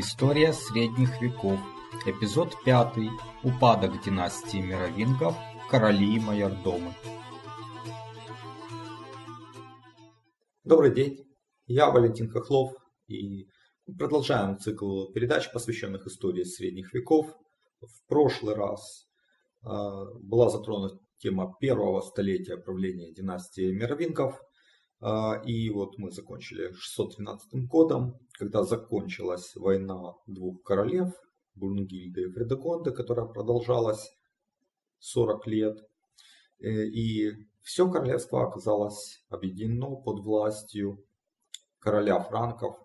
История средних веков. Эпизод 5. Упадок династии Мировингов. Короли и майордомы. Добрый день, я Валентин Хохлов и продолжаем цикл передач, посвященных истории средних веков. В прошлый раз э, была затронута тема первого столетия правления династии Мировингов. Э, и вот мы закончили 613 годом, когда закончилась война двух королев, Бурнгильда и Фредегонда, которая продолжалась 40 лет. Э, и все королевство оказалось объединено под властью короля франков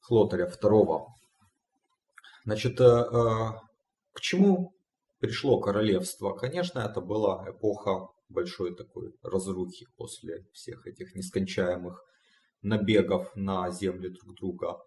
Хлотаря II. Значит, э, э, к чему пришло королевство? Конечно, это была эпоха большой такой разрухи после всех этих нескончаемых набегов на земли друг друга.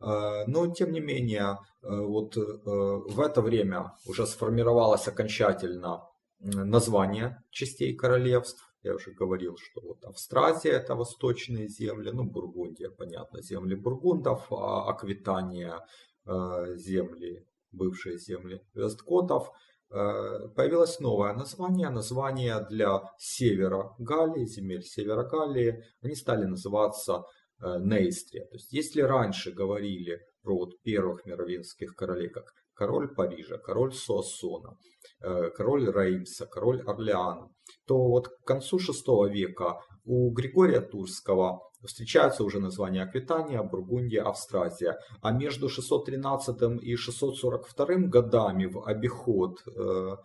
Э, но, тем не менее, вот в это время уже сформировалось окончательно название частей королевств. Я уже говорил, что вот Австразия это восточные земли, ну Бургундия, понятно, земли бургундов, а Аквитания э, земли, бывшие земли весткотов. Э, появилось новое название, название для севера Галлии, земель севера Галлии, они стали называться э, Нейстрия. То есть если раньше говорили про вот первых мировинских королей, как король Парижа, король Суассона, э, король Реймса, король Орлеана, то вот к концу VI века у Григория Турского встречаются уже названия Аквитания, Бургундия, Австразия. А между 613 и 642 годами в обиход э,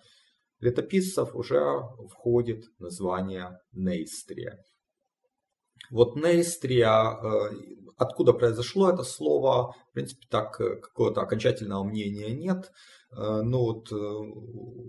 летописцев уже входит название Нейстрия. Вот Нейстрия, э, откуда произошло это слово, в принципе, так э, какого-то окончательного мнения нет. Э, но вот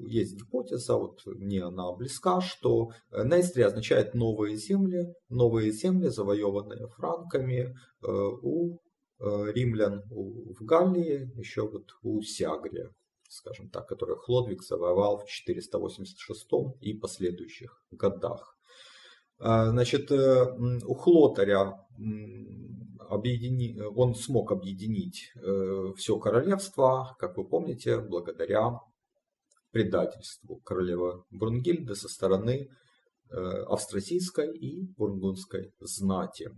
есть гипотеза, вот мне она близка, что Нейстрия означает новые земли, новые земли, завоеванные франками у римлян в Галлии, еще вот у Сягрия, скажем так, который Хлодвиг завоевал в 486 и последующих годах. Значит, э, у Хлотаря объедини... он смог объединить э, все королевство, как вы помните, благодаря предательству королевы Брунгильды со стороны э, австразийской и бургундской знати.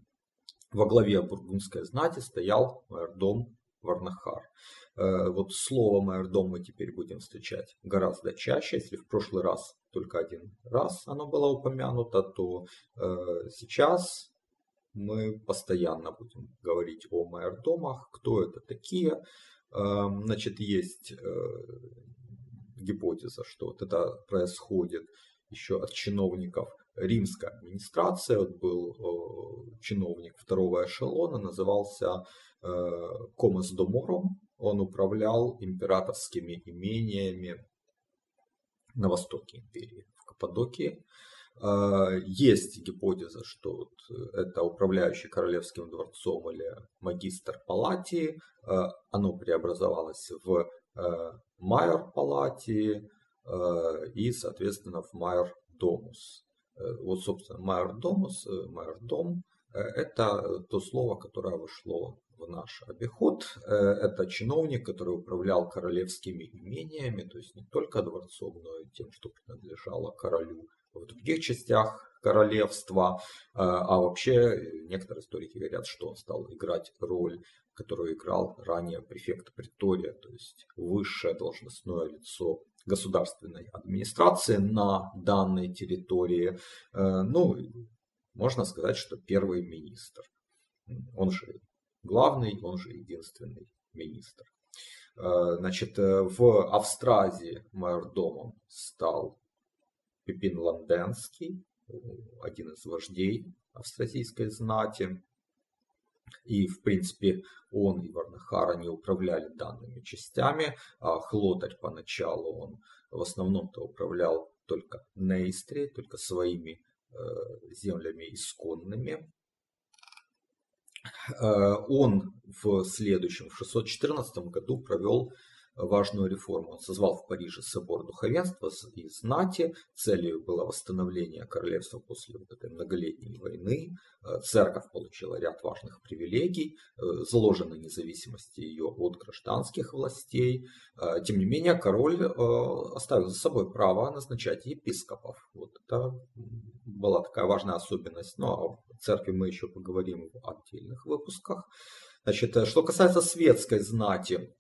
Во главе бургундской знати стоял майордом Варнахар. Э, вот слово майордом мы теперь будем встречать гораздо чаще. Если в прошлый раз только один раз оно было упомянуто, то сейчас мы постоянно будем говорить о майордомах, кто это такие. Э, значит, есть гипотеза, что вот это происходит еще от чиновников римской администрации. Вот был чиновник второго эшелона, назывался Комас Домором он управлял императорскими имениями на востоке империи, в Каппадокии. А, есть гипотеза, что это управляющий королевским дворцом или магистр палатии. А, оно преобразовалось в а, майор палатии и, соответственно, в майор домус. Вот, собственно, майор домус, майор дом – это то слово, которое вышло в наш обиход. Э, это чиновник, который управлял королевскими имениями, то есть не только дворцом, но и тем, что принадлежало королю в других частях королевства. Э, а вообще некоторые историки говорят, что он стал играть роль, которую играл ранее префект Притория, то есть высшее должностное лицо государственной администрации на данной территории. Э, ну, можно сказать, что первый министр. Он же главный, он же единственный министр. Э, значит, в Австразии майордомом стал Пипин Ланденский, один из вождей австразийской знати. И, в принципе, он и Варнахара не управляли данными частями, а Хлотарь поначалу он в основном-то управлял только Нейстре, только своими э, землями исконными. Э, он в следующем, в 614 году провел важную реформу. Он созвал в Париже собор духовенства и знати. Целью было восстановление королевства после вот этой многолетней войны. Э, церковь получила ряд важных привилегий, э, заложенной независимости ее от гражданских властей. Э, тем не менее, король оставил за собой право назначать епископов. Вот это была такая важная особенность. Но о церкви мы еще поговорим в отдельных выпусках. Значит, что касается светской знати,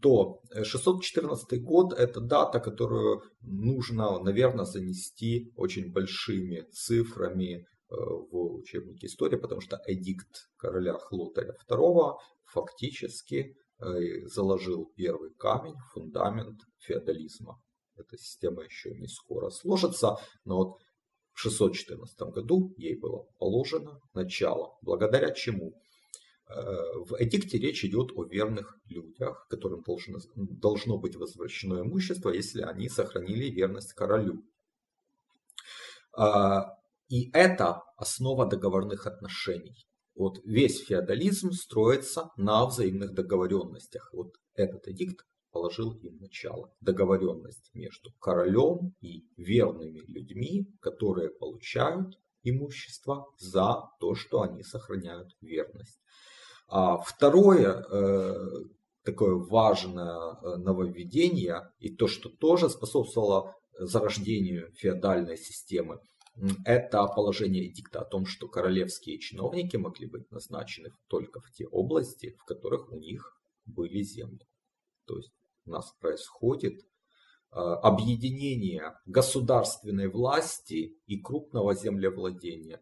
то 614 год – это дата, которую нужно, наверное, занести очень большими цифрами э, в учебнике истории, потому что эдикт короля Хлотаря II фактически э, заложил первый камень, фундамент феодализма. Эта система еще не скоро сложится, но вот в 614 году ей было положено начало, благодаря чему Э, в эдикте речь идет о верных людях, которым должно, должно быть возвращено имущество, если они сохранили верность королю. А, и это основа договорных отношений. Вот весь феодализм строится на взаимных договоренностях. Вот этот эдикт положил им начало. Договоренность между королем и верными людьми, которые получают имущество за то, что они сохраняют верность. А второе, э, такое важное э, нововведение, и то, что тоже способствовало зарождению феодальной системы, это положение эдикта о том, что королевские чиновники могли быть назначены только в те области, в которых у них были земли. То есть у нас происходит э, объединение государственной власти и крупного землевладения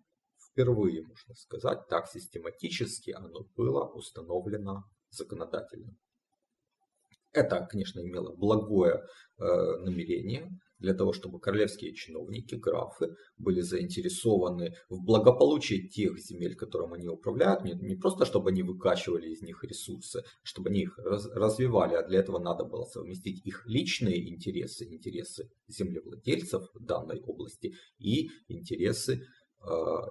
впервые, можно сказать, так систематически оно было установлено законодательно. Это, конечно, имело благое э, намерение для того, чтобы королевские чиновники, графы, были заинтересованы в благополучии тех земель, которым они управляют. Не, не просто, чтобы они выкачивали из них ресурсы, чтобы они их раз, развивали, а для этого надо было совместить их личные интересы, интересы землевладельцев данной области и интересы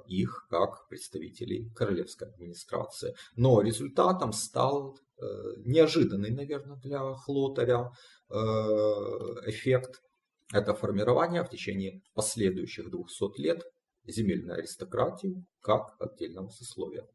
их как представителей королевской администрации. Но результатом стал э, неожиданный, наверное, для Хлотаря э, эффект. Это формирование в течение последующих 200 лет земельной аристократии как отдельного сословия.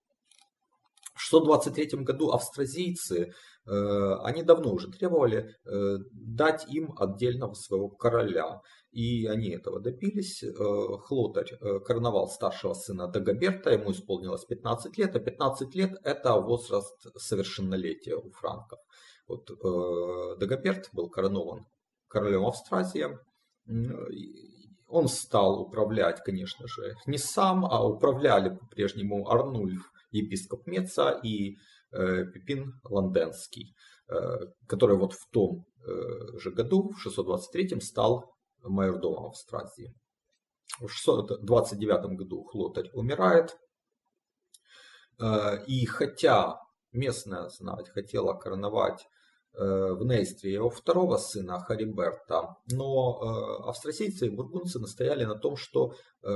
В 623 году австразийцы, они давно уже требовали дать им отдельного своего короля. И они этого добились. Э, Хлотарь э, короновал старшего сына Дагоберта, ему исполнилось 15 лет, а 15 лет это возраст совершеннолетия у франков. Вот э, Дагоберт был коронован королем Австразии. Он стал управлять, конечно же, не сам, а управляли по-прежнему Арнульф, епископ Меца и Пипин Ланденский, который вот в том же году, в 623 стал майордома в Стразии. В 629 году Хлотарь умирает. Э, и хотя местная знать хотела короновать э, в Нейстре его второго сына Хариберта, но э, австрасийцы и бургунцы настояли на том, что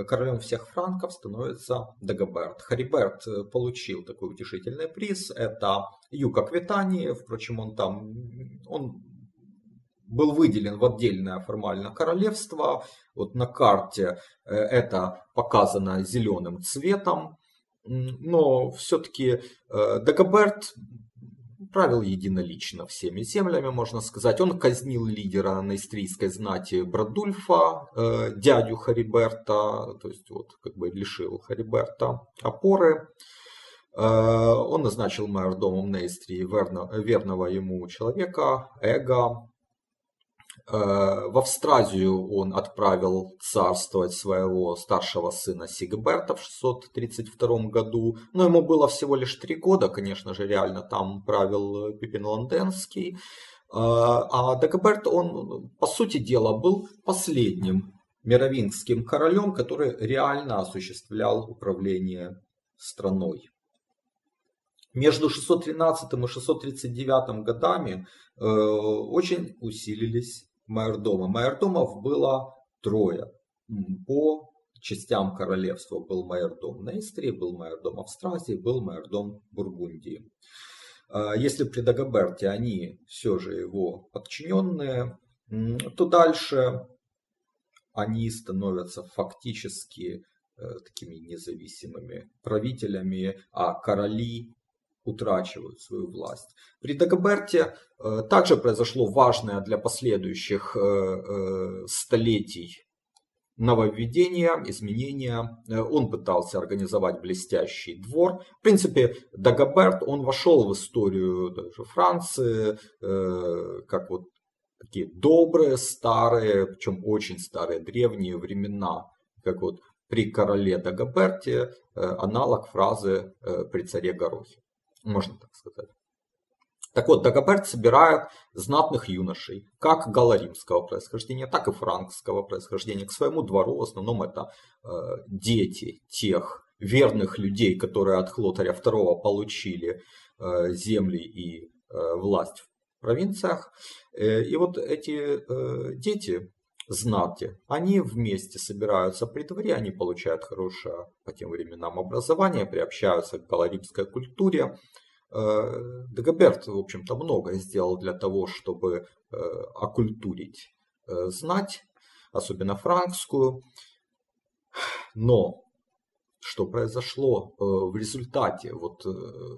королем всех франков становится Дагоберт. Хариберт получил такой утешительный приз, это юг Аквитании, впрочем, он там, он был выделен в отдельное формально королевство. Вот на карте э, это показано зеленым цветом. Но все-таки э, Дагоберт правил единолично всеми землями, можно сказать. Он казнил лидера наистрийской знати Брадульфа, э, дядю Хариберта, то есть вот как бы лишил Хариберта опоры. Он назначил майордомом Нейстрии верного ему человека, Эга, Э, в Австразию он отправил царствовать своего старшего сына Сигберта в 632 году. Но ему было всего лишь три года, конечно же, реально там правил Пипин Ланденский. Э, а Дагоберт, он, по сути дела, был последним мировингским королем, который реально осуществлял управление страной. Между 613 и 639 годами э, очень усилились майордома. Майордомов было трое. По частям королевства был майордом Нейстрии, был майордом Австразии, был майордом Бургундии. Если при Дагоберте они все же его подчиненные, то дальше они становятся фактически э, такими независимыми правителями, а короли утрачивают свою власть. При Дагоберте э, также произошло важное для последующих э, столетий нововведение, изменения. Он пытался организовать блестящий двор. В принципе, Дагоберт, он вошел в историю даже Франции, как вот такие добрые, старые, причем очень старые, древние времена, как вот при короле Дагоберте, э, аналог фразы э, при царе Горохе, можно так сказать. Так вот, Дагоберт собирает знатных юношей, как галаримского происхождения, так и франкского происхождения, к своему двору. В основном это э, дети тех верных людей, которые от Хлотаря II получили э, земли и э, власть провинциях. Э, и вот эти э, дети, знати, они вместе собираются при дворе, они получают хорошее по тем временам образование, приобщаются к галаримской культуре. Э, Дагоберт, в общем-то, многое сделал для того, чтобы окультурить знать, особенно франкскую. Но что произошло в результате вот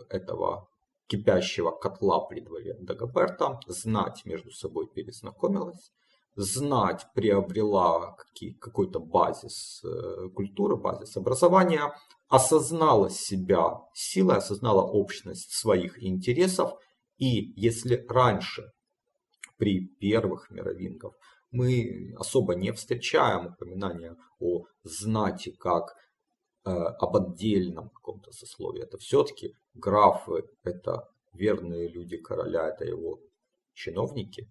этого кипящего котла при дворе Дагоберта, знать между собой перезнакомилась, знать приобрела какой-то базис э, культуры, базис образования, осознала себя силой, осознала общность своих интересов. И если раньше при первых мировингах мы особо не встречаем упоминания о знати как Э, об отдельном каком-то сословии. Это все-таки графы, это верные люди короля, это его чиновники,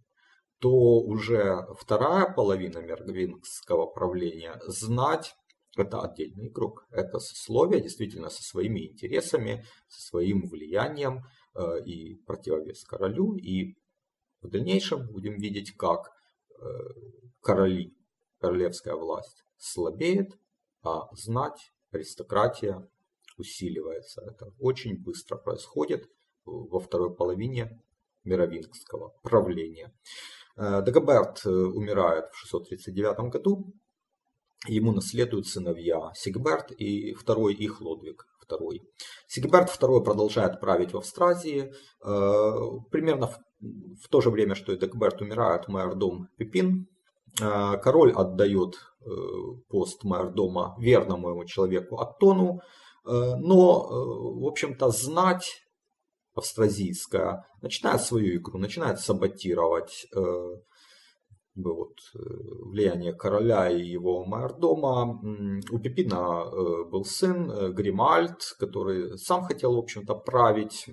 то уже вторая половина мергвингского правления знать это отдельный игрок. Это сословие действительно со своими интересами, со своим влиянием э, и противовес королю. И в дальнейшем будем видеть, как э, короли, королевская власть слабеет, а знать аристократия усиливается. Это очень быстро происходит во второй половине мировингского правления. Э, Дагоберт э, умирает в 639 году. Ему наследуют сыновья Сигберт и второй их Лодвиг II. Сигберт II продолжает править в Австразии. Э, примерно в то же время, что и Дагоберт умирает, майордом Пипин король отдает пост майордома верному ему человеку Аттону, но, в общем-то, знать австразийская начинает свою игру, начинает саботировать вот, влияние короля и его майордома. У Пипина был сын Гримальд, который сам хотел, в общем-то, править.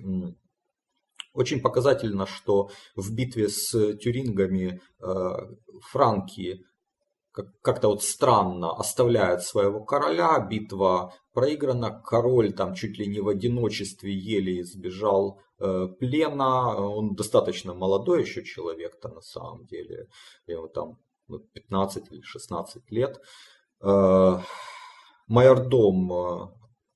Очень показательно, что в битве с тюрингами э, франки как-то вот странно оставляют своего короля, битва проиграна, король там чуть ли не в одиночестве еле избежал э, плена, он достаточно молодой еще человек-то на самом деле, ему там 15 ну, или 16 лет. Э, майордом э,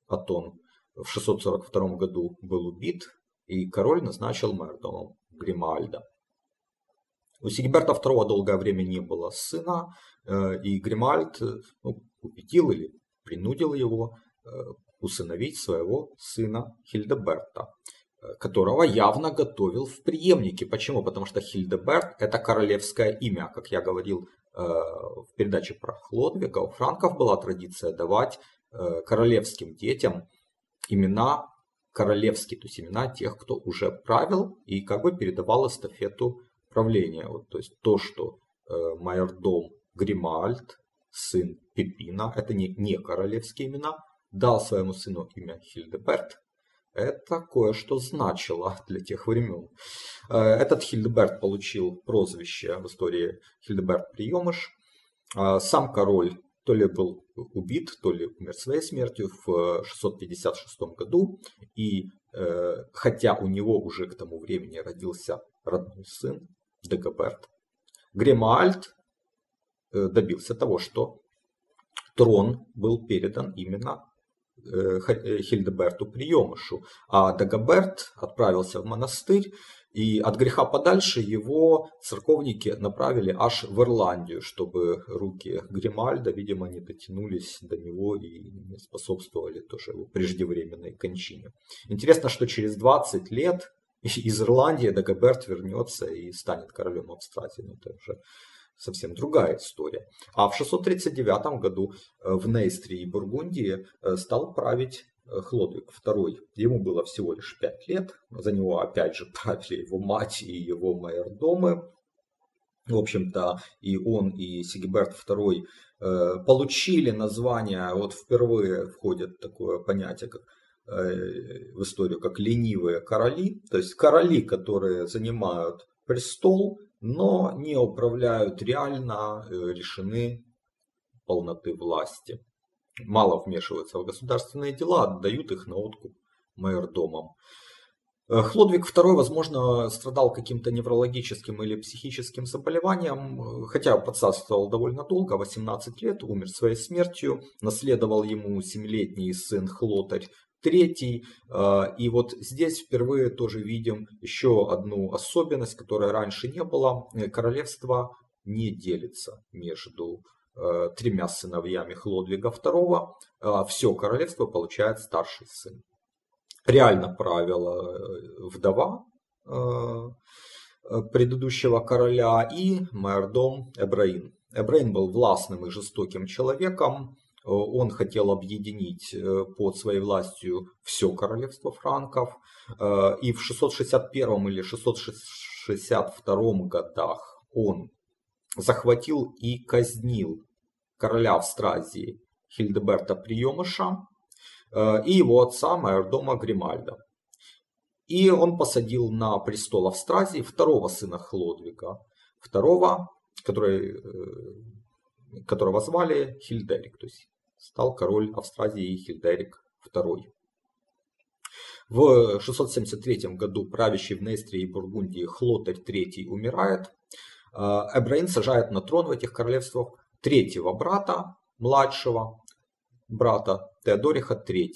Атон в 642 году был убит, и король назначил мэрдомом Гримальда. У Сигиберта II долгое время не было сына, и Гримальд э, ну, убедил или принудил его э, усыновить своего сына Хильдеберта, которого явно готовил в преемнике. Почему? Потому что Хильдеберт это королевское имя. Как я говорил в передаче про Хлодвига, у франков была традиция давать королевским детям имена королевские, то есть имена тех, кто уже правил и как бы передавал эстафету правления. Вот, то есть то, что э, майордом Гримальд, сын Пипина, это не, не королевские имена, дал своему сыну имя Хильдеберт, это кое-что значило для тех времен. Э, этот Хильдеберт получил прозвище в истории Хильдеберт Приемыш. Э, сам король то ли был убит, то ли умер своей смертью в 656 году. И э, хотя у него уже к тому времени родился родной сын Дагоберт, Гремальд добился того, что трон был передан именно Хильдеберту приемышу, а Дагоберт отправился в монастырь, и от греха подальше его церковники направили аж в Ирландию, чтобы руки Гримальда, видимо, не дотянулись до него и не способствовали тоже его преждевременной кончине. Интересно, что через 20 лет из Ирландии Дагоберт вернется и станет королем Австралии. Ну, это уже совсем другая история. А в 639 году э, в Нейстре и Бургундии э, стал править э, Хлодвиг II. Ему было всего лишь 5 лет. За него опять же правили его мать и его майордомы. В общем-то, и он, и Сигиберт II получили название, вот впервые входит такое понятие, как в историю как ленивые короли, то есть короли, которые занимают престол, но не управляют реально, э, решены полноты власти. Мало вмешиваются в государственные дела, отдают их на откуп майордомам. Э, Хлодвиг II, возможно, страдал каким-то неврологическим или психическим заболеванием, э, хотя процарствовал довольно долго, 18 лет, умер своей смертью, наследовал ему 7-летний сын Хлотарь третий. А, и вот здесь впервые тоже видим еще одну особенность, которая раньше не было. Э, королевство не делится между э, тремя сыновьями Хлодвига II. А Все королевство получает старший сын. Реально правила э, вдова предыдущего короля и майордом Эбраин. Эбраин был властным и жестоким человеком, он хотел объединить э, под своей властью все королевство франков. Э, и в 661 или 662 годах он захватил и казнил короля Австразии Хильдеберта Приемыша и его отца майордома Гримальда. И он посадил на престол Австразии второго сына Хлодвига, второго, который которого звали Хильдерик, то есть стал король Австразии Хильдерик II. В 673 году правящий в Нестрии и Бургундии Хлотарь III умирает. А, Эбраин сажает на трон в этих королевствах третьего брата, младшего брата Теодориха III.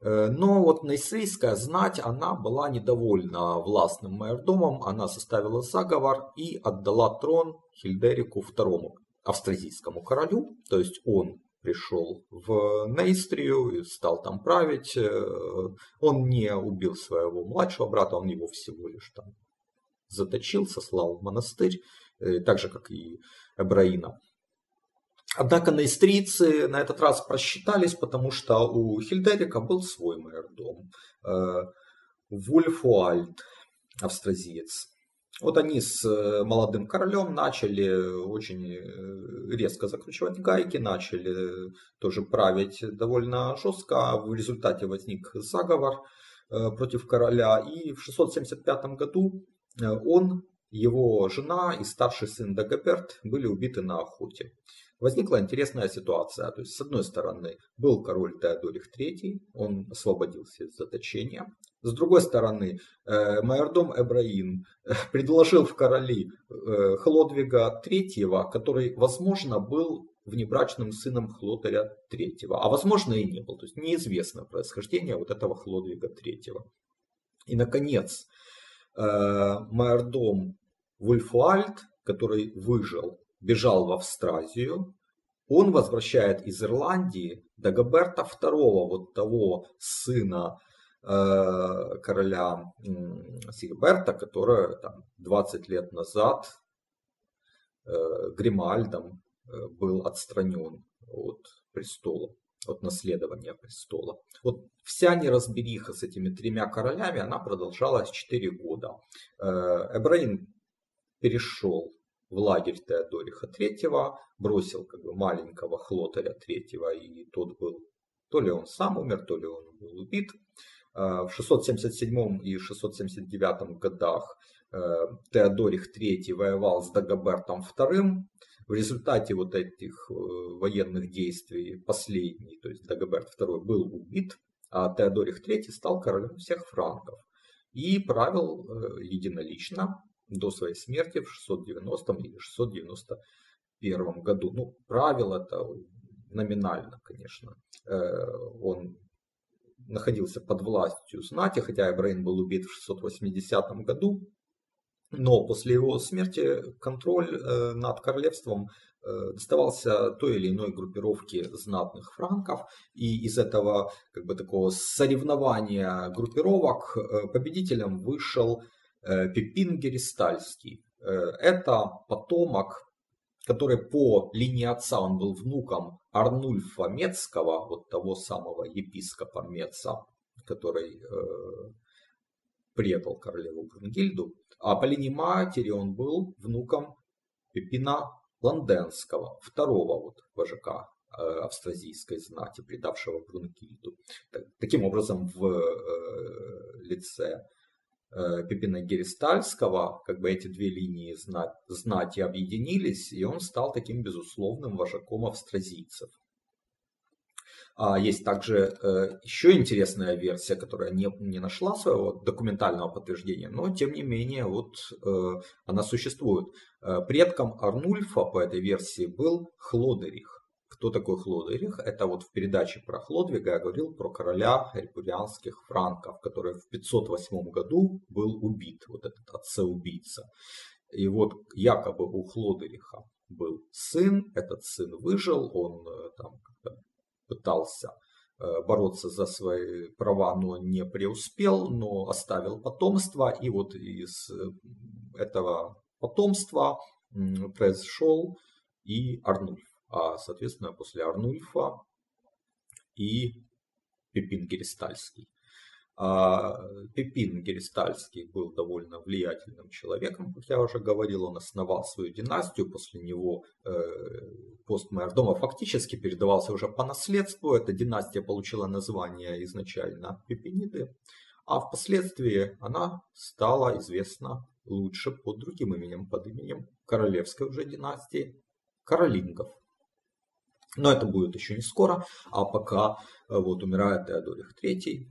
Э, но вот Нейсейская знать, она была недовольна властным майордомом, она составила заговор и отдала трон Хильдерику II австразийскому королю, то есть он пришел в Нейстрию и стал там править. Э, он не убил своего младшего брата, он его всего лишь там заточил, сослал в монастырь, э, так же, как и Эбраина. Однако нейстрийцы на этот раз просчитались, потому что у Хильдерика был свой майордом. Э, Вульфуальд, австразиец. Вот они с э, молодым королем начали очень э, резко закручивать гайки, начали тоже править довольно жестко. В результате возник заговор э, против короля. И в 675 году он, его жена и старший сын Дагоберт были убиты на охоте возникла интересная ситуация. То есть, с одной стороны, был король Теодорих III, он освободился из заточения. С другой стороны, э, майордом Эбраин э, предложил в короли э, Хлодвига III, который, возможно, был внебрачным сыном Хлотаря III, а возможно и не был. То есть неизвестно происхождение вот этого Хлодвига III. И, наконец, майордом Вульфуальд, который выжил бежал в Австразию, он возвращает из Ирландии Дагоберта II, вот того сына э, короля э, Сигберта, который там, 20 лет назад э, Гримальдом э, был отстранен от престола, от наследования престола. Вот вся неразбериха с этими тремя королями, она продолжалась 4 года. Э, Эбраим перешел в лагерь Теодориха III, бросил как бы маленького Хлотаря III, и тот был, то ли он сам умер, то ли он был убит. А, в 677 и 679 годах э, Теодорих III воевал с Дагобертом II. В результате вот этих э, военных действий последний, то есть Дагоберт II, был убит, а Теодорих III стал королем всех франков и правил э, единолично до своей смерти в 690 или 691 году. Ну, правил это номинально, конечно. Э, он находился под властью знати, хотя Эбрейн был убит в 680 году. Но после его смерти контроль над королевством доставался той или иной группировке знатных франков, и из этого как бы такого соревнования группировок победителем вышел Пипин Геристальский. Это потомок который по линии отца он был внуком Арнульфа Мецкого, вот того самого епископа Меца, который э, предал королеву Брунгильду, а по линии матери он был внуком Пепина Ланденского, второго вот вожака э, австразийской знати, предавшего Брунгильду. Таким образом, в э, лице Э, Пипина Геристальского, как бы эти две линии знать, знати объединились, и он стал таким безусловным вожаком австразийцев. А есть также э, еще интересная версия, которая не, не нашла своего документального подтверждения, но тем не менее вот э, она существует. Э, предком Арнульфа по этой версии был Хлодерих. Кто такой Хлодвиг? Это вот в передаче про Хлодвига я говорил про короля репурианских франков, который в 508 году был убит, вот этот отца-убийца. И вот якобы у Хлодериха был сын, этот сын выжил, он э, там пытался э, бороться за свои права, но не преуспел, но оставил потомство, и вот из э, этого потомства произошел и Арнульф соответственно после Арнульфа и Пепин Геристальский. А Пепин Геристальский был довольно влиятельным человеком, как я уже говорил, он основал свою династию, после него э, пост Майордома фактически передавался уже по наследству, эта династия получила название изначально Пепиниды, а впоследствии она стала известна лучше под другим именем, под именем королевской уже династии Каролингов. Но это будет еще не скоро, а пока э, вот умирает Теодорих III,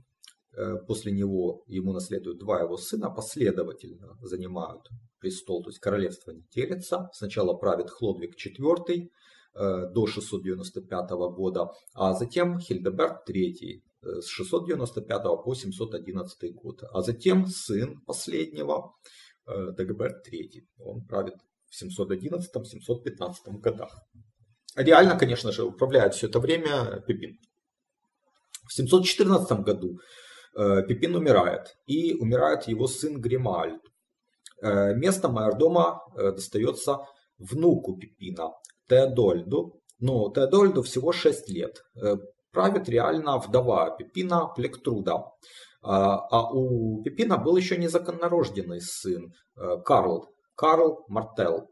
э, после него ему наследуют два его сына, последовательно занимают престол, то есть королевство не делится. Сначала правит Хлодвиг IV э, до 695 года, а затем Хильдеберт III с 695 по 711 год. А затем сын последнего, Дагоберт III, он правит в 711-715 годах. Реально, конечно же, управляет все это время Пипин. В 714 году э, Пипин умирает, и умирает его сын Гримальд. Э, место майордома э, достается внуку Пипина, Теодольду. Но Теодольду всего 6 лет. Правит реально вдова Пипина Плектруда. А у Пипина был еще незаконнорожденный сын Карл, Карл Мартел.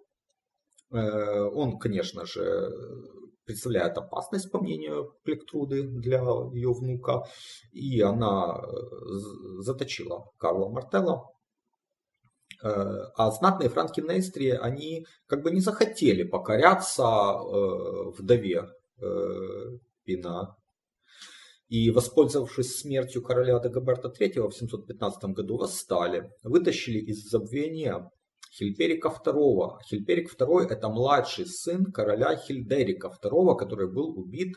Э, он, конечно же, представляет опасность, по мнению Плектруды, для ее внука. И она э, заточила Карла Мартелла. Э, а знатные франки Нейстрии, они как бы не захотели покоряться вдове Пина. И, воспользовавшись смертью короля Дагоберта III в 715 году, восстали, вытащили из забвения Хильперика II. Хильперик II это младший сын короля Хильдерика II, который был убит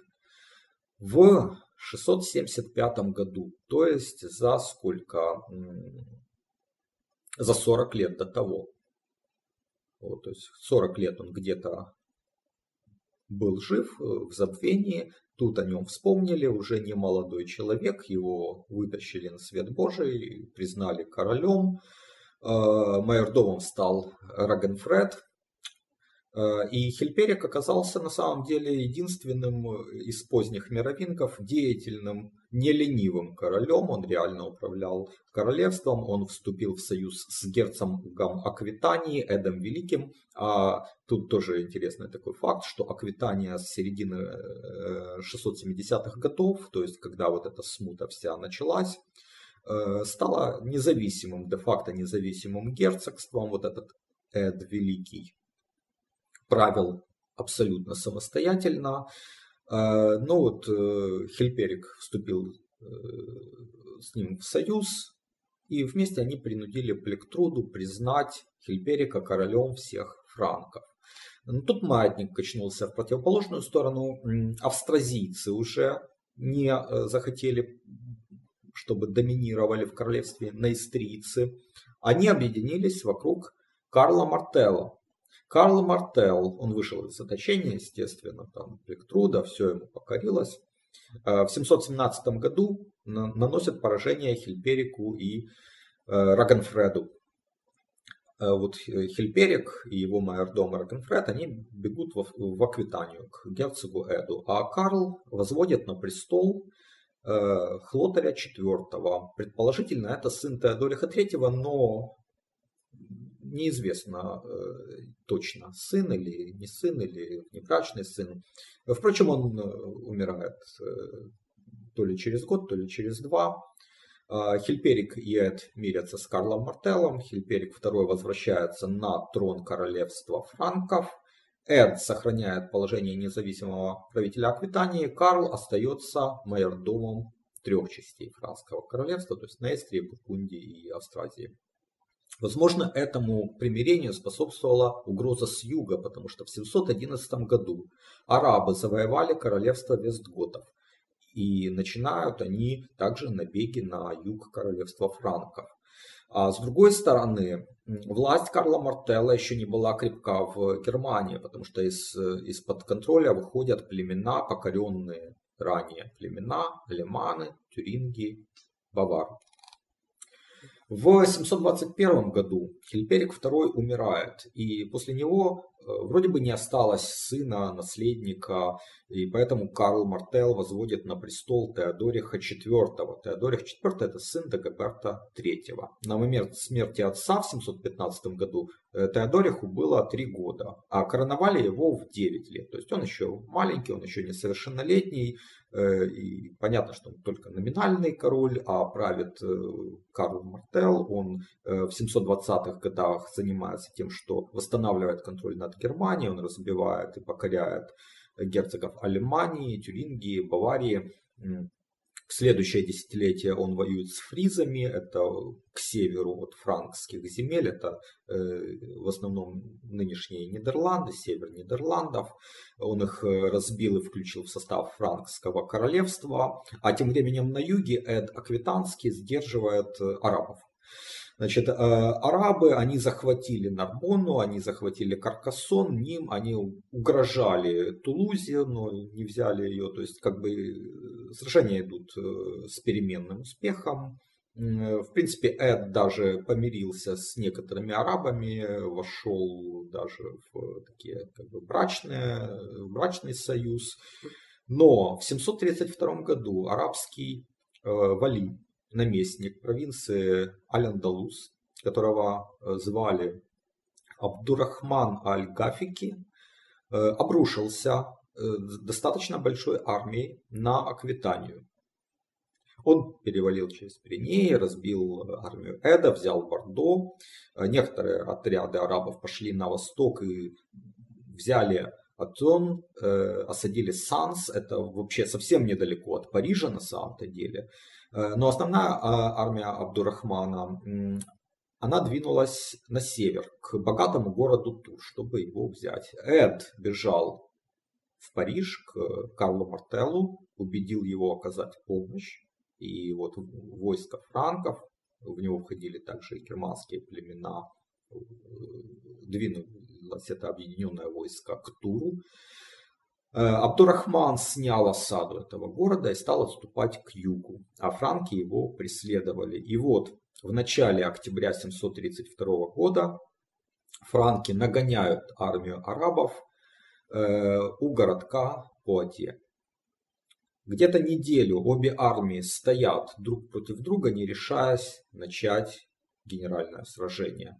в 675 году. То есть за сколько? За 40 лет до того. Вот, то есть 40 лет он где-то был жив э, в забвении. Тут о нем вспомнили, уже не молодой человек, его вытащили на свет Божий, признали королем. Э, майордомом стал Рагенфред, э, и Хильперик оказался на самом деле единственным из поздних мировингов деятельным, не ленивым королем. Он реально управлял королевством, он вступил в союз с герцогом Аквитании Эдом Великим. А тут тоже интересный такой факт, что Аквитания с середины 670-х э, годов, то есть когда вот эта смута вся началась, стала независимым, де-факто независимым герцогством. Вот этот Эд Великий правил абсолютно самостоятельно. Э, но вот э, Хильперик вступил с ним в союз, и вместе они принудили Плектруду признать Хильперика королем всех франков. Но тут маятник качнулся в противоположную сторону. Австразийцы уже не захотели чтобы доминировали в королевстве наистрийцы, они объединились вокруг Карла Мартелла. Карл Мартелл, он вышел из заточения, естественно, там Плектруда, все ему покорилось. В 717 году наносят поражение Хильперику и Рагенфреду. Вот Хильперик и его майордом Рагенфред, они бегут в Аквитанию к герцогу Эду, а Карл возводит на престол Хлотаря IV. Предположительно, это сын Теодориха III, но неизвестно э, точно, сын или не сын, или внебрачный сын. Впрочем, он э, умирает э, то ли через год, то ли через два. А, Хильперик и Эд мирятся с Карлом Мартеллом. Хильперик II возвращается на трон королевства франков. Эд сохраняет положение независимого правителя Аквитании. Карл остается майордомом трех частей Франского королевства, то есть Нестрии, Бургундии и Австразии. Возможно, этому примирению способствовала угроза с юга, потому что в 711 году арабы завоевали королевство Вестготов. И начинают они также набеги на юг королевства франков. А с другой стороны, власть Карла Мартелла еще не была крепка в Германии, потому что из, из-под контроля выходят племена, покоренные ранее племена, леманы, тюринги, бавары. В 721 году Хильперик II умирает, и после него Э, вроде бы не осталось сына, наследника, и поэтому Карл Мартел возводит на престол Теодориха IV. Теодорих IV это сын Дагоберта III. На момент смерти отца в 715 году э, Теодориху было 3 года, а короновали его в 9 лет. То есть он еще маленький, он еще несовершеннолетний, э, и понятно, что он только номинальный король, а правит Карл Мартел. Он в 720-х годах занимается тем, что восстанавливает контроль над Германии, он разбивает и покоряет герцогов Алемании, Тюрингии, Баварии. В следующее десятилетие он воюет с фризами, это к северу от франкских земель, это э, в основном нынешние Нидерланды, север Нидерландов. Он их э, разбил и включил в состав франкского королевства, а тем временем на юге Эд Аквитанский сдерживает э, арабов. Значит, э, арабы, они захватили Нарбонну, они захватили Каркасон, Ним, они угрожали Тулузе, но не взяли ее. То есть, как бы, э, сражения идут э, с переменным успехом. В принципе, Эд даже помирился с некоторыми арабами, вошел даже в такие как бы брачные, брачный союз. Но в 732 году арабский э, вали наместник провинции Аль-Андалус, которого э, звали Абдурахман Аль-Гафики, э, обрушился э, достаточно большой армией на Аквитанию. Он перевалил через Пиренеи, разбил армию Эда, взял Бордо. Некоторые отряды арабов пошли на восток и взяли Атон, осадили Санс. Это вообще совсем недалеко от Парижа на самом-то деле. Э, но основная а, армия Абдурахмана, она двинулась на север, к богатому городу Тур, чтобы его взять. Эд бежал в Париж к Карлу Мартеллу, убедил его оказать помощь. И вот войско франков, в него входили также и германские племена, э, двинулось это объединенное войско к Туру. Э, Абдурахман снял осаду этого города и стал отступать к югу, а франки его преследовали. И вот в начале октября 732 года франки нагоняют армию арабов э, у городка Пуатье. Где-то неделю обе армии стоят друг против друга, не решаясь начать генеральное сражение.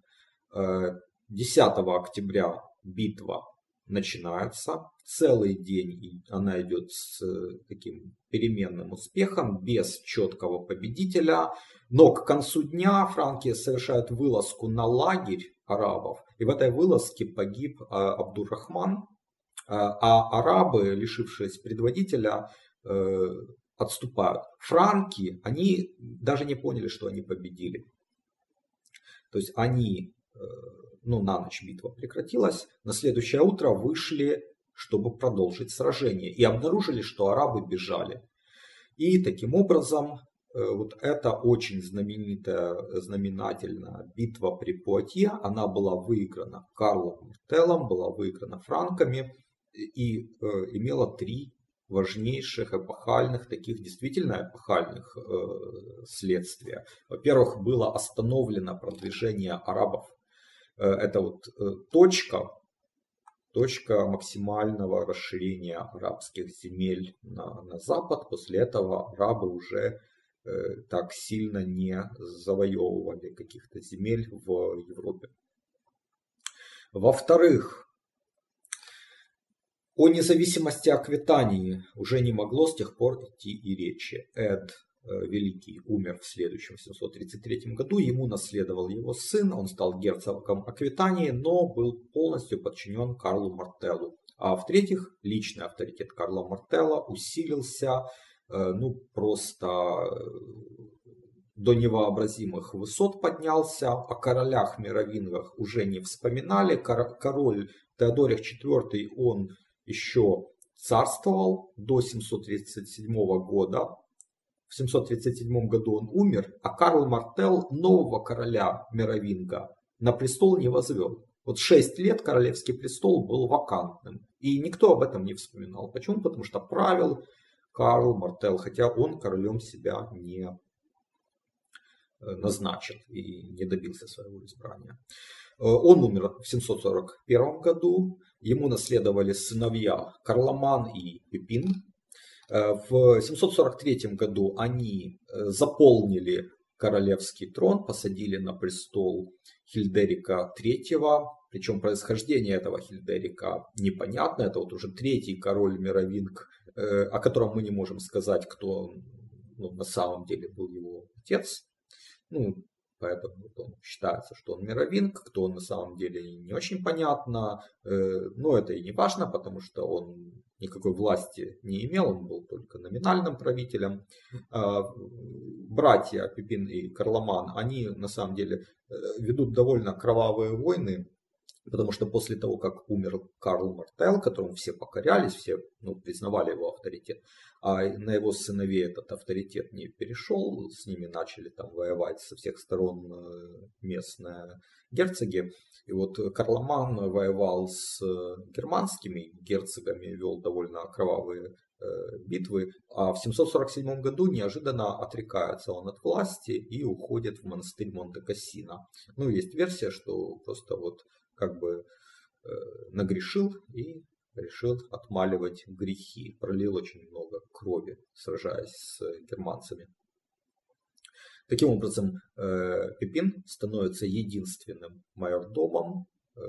10 э, октября битва начинается целый день, и она идет с э, таким переменным успехом, без четкого победителя. Но к концу дня франки совершают вылазку на лагерь арабов, и в этой вылазке погиб а, Абдурахман, а, а арабы, лишившись предводителя, э, отступают. Франки, они даже не поняли, что они победили. То есть они э, ну, на ночь битва прекратилась, на следующее утро вышли, чтобы продолжить сражение, и обнаружили, что арабы бежали. И таким образом вот эта очень знаменитая, знаменательная битва при Пуатье, она была выиграна Карлом Мартеллом, была выиграна франками и имела три важнейших эпохальных, таких действительно эпохальных э, следствия. Во-первых, было остановлено продвижение арабов. Э, это вот э, точка, точка максимального расширения арабских земель на, на запад. После этого арабы уже э, так сильно не завоевывали каких-то земель в Европе. Во-вторых, о независимости Аквитании уже не могло с тех пор идти и речи. Эд Великий умер в следующем 733 году, ему наследовал его сын, он стал герцогом Аквитании, но был полностью подчинен Карлу Мартеллу. А в-третьих, личный авторитет Карла Мартелла усилился э, ну, просто э, до невообразимых высот поднялся, о королях мировингах уже не вспоминали. Король Теодорих IV, он еще царствовал до 737 года. В 737 году он умер, а Карл Мартел нового короля Мировинга на престол не возвел. Вот 6 лет королевский престол был вакантным. И никто об этом не вспоминал. Почему? Потому что правил Карл Мартел, хотя он королем себя не э, назначил и не добился своего избрания. Э, он умер в 741 году, ему наследовали сыновья Карломан и Пипин. Э, в 743 году они э, заполнили королевский трон, посадили на престол Хильдерика III, причем происхождение этого Хильдерика непонятно, это вот уже третий король Мировинг, о котором мы не можем сказать, кто ну, на самом деле был его отец. Ну, Поэтому он считается, что он мировинг, кто он на самом деле не очень понятно. Э, но это и не важно, потому что он никакой власти не имел, он был только номинальным правителем. А, братья Пипин и Карломан, они на самом деле э, ведут довольно кровавые войны Потому что после того, как умер Карл Мартел, которому все покорялись, все ну, признавали его авторитет, а на его сыновей этот авторитет не перешел, с ними начали там воевать со всех сторон э, местные герцоги. И вот Карломан воевал с германскими герцогами, вел довольно кровавые э, битвы, а в 747 году неожиданно отрекается он от власти и уходит в монастырь Монте-Кассино. Ну, есть версия, что просто вот как бы э, нагрешил и решил отмаливать грехи. Пролил очень много крови, сражаясь с германцами. Таким образом, э, Пипин становится единственным майордомом э,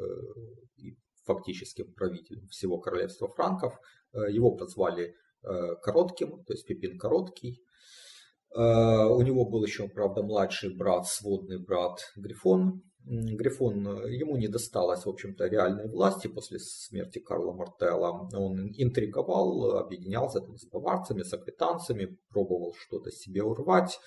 и фактическим правителем всего королевства франков. Его прозвали Коротким, то есть Пипин Короткий. У него был еще, правда, младший брат, сводный брат Грифон, Грифон, э, ему не досталось, в общем-то, реальной власти после смерти Карла Мартелла. Он интриговал, объединялся там, с баварцами, с аквитанцами, пробовал что-то себе урвать.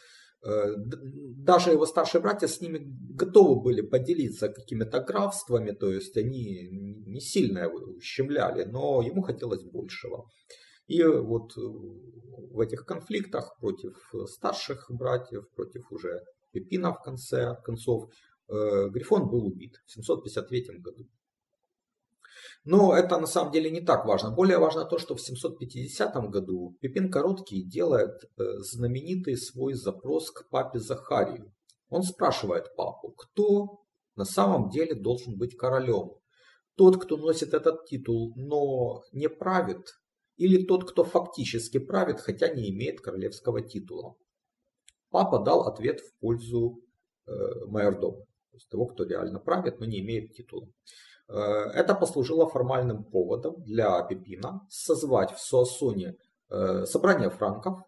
Э, даже его старшие братья с ними готовы были поделиться какими-то графствами, то есть они не сильно его ущемляли, но ему хотелось большего. И вот в этих конфликтах против старших братьев, против уже Пепина в конце концов, Грифон был убит в 753 году. Но это на самом деле не так важно. Более важно то, что в 750 году Пипин Короткий делает э, знаменитый свой запрос к папе Захарию. Он спрашивает папу, кто на самом деле должен быть королем. Тот, кто носит этот титул, но не правит, или тот, кто фактически правит, хотя не имеет королевского титула. Папа дал ответ в пользу э, майордома есть того, кто реально правит, но не имеет титула. Э, это послужило формальным поводом для Пипина созвать в Суассоне э, собрание франков,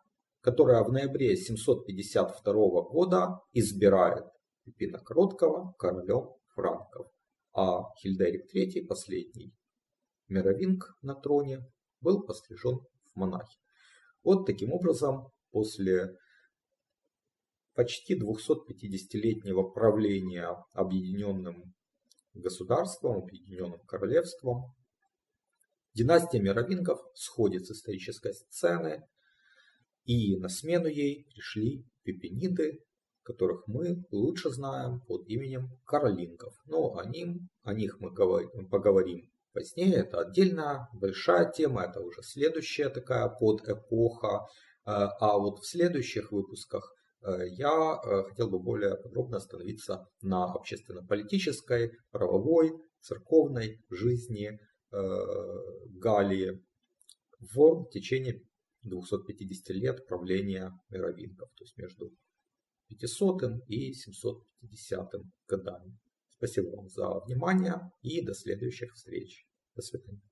которое в ноябре 752 года избирает Пипина Короткого королем франков, а Хильдерик III, последний мировинг на троне, был пострижен в монахи. Вот таким образом, после почти 250-летнего правления объединенным государством, объединенным королевством. Династия мировингов сходит с исторической сцены, и на смену ей пришли пепениды, которых мы лучше знаем под именем каролингов. Но о, ним, о них мы поговорим позднее. Это отдельная большая тема, это уже следующая такая подэпоха. Э, а вот в следующих выпусках я э, хотел бы более подробно остановиться на общественно-политической, правовой, церковной жизни Галлии в течение 250 лет правления мировингов, то есть между 500 и 750 годами. Спасибо вам за внимание и до следующих встреч. До свидания.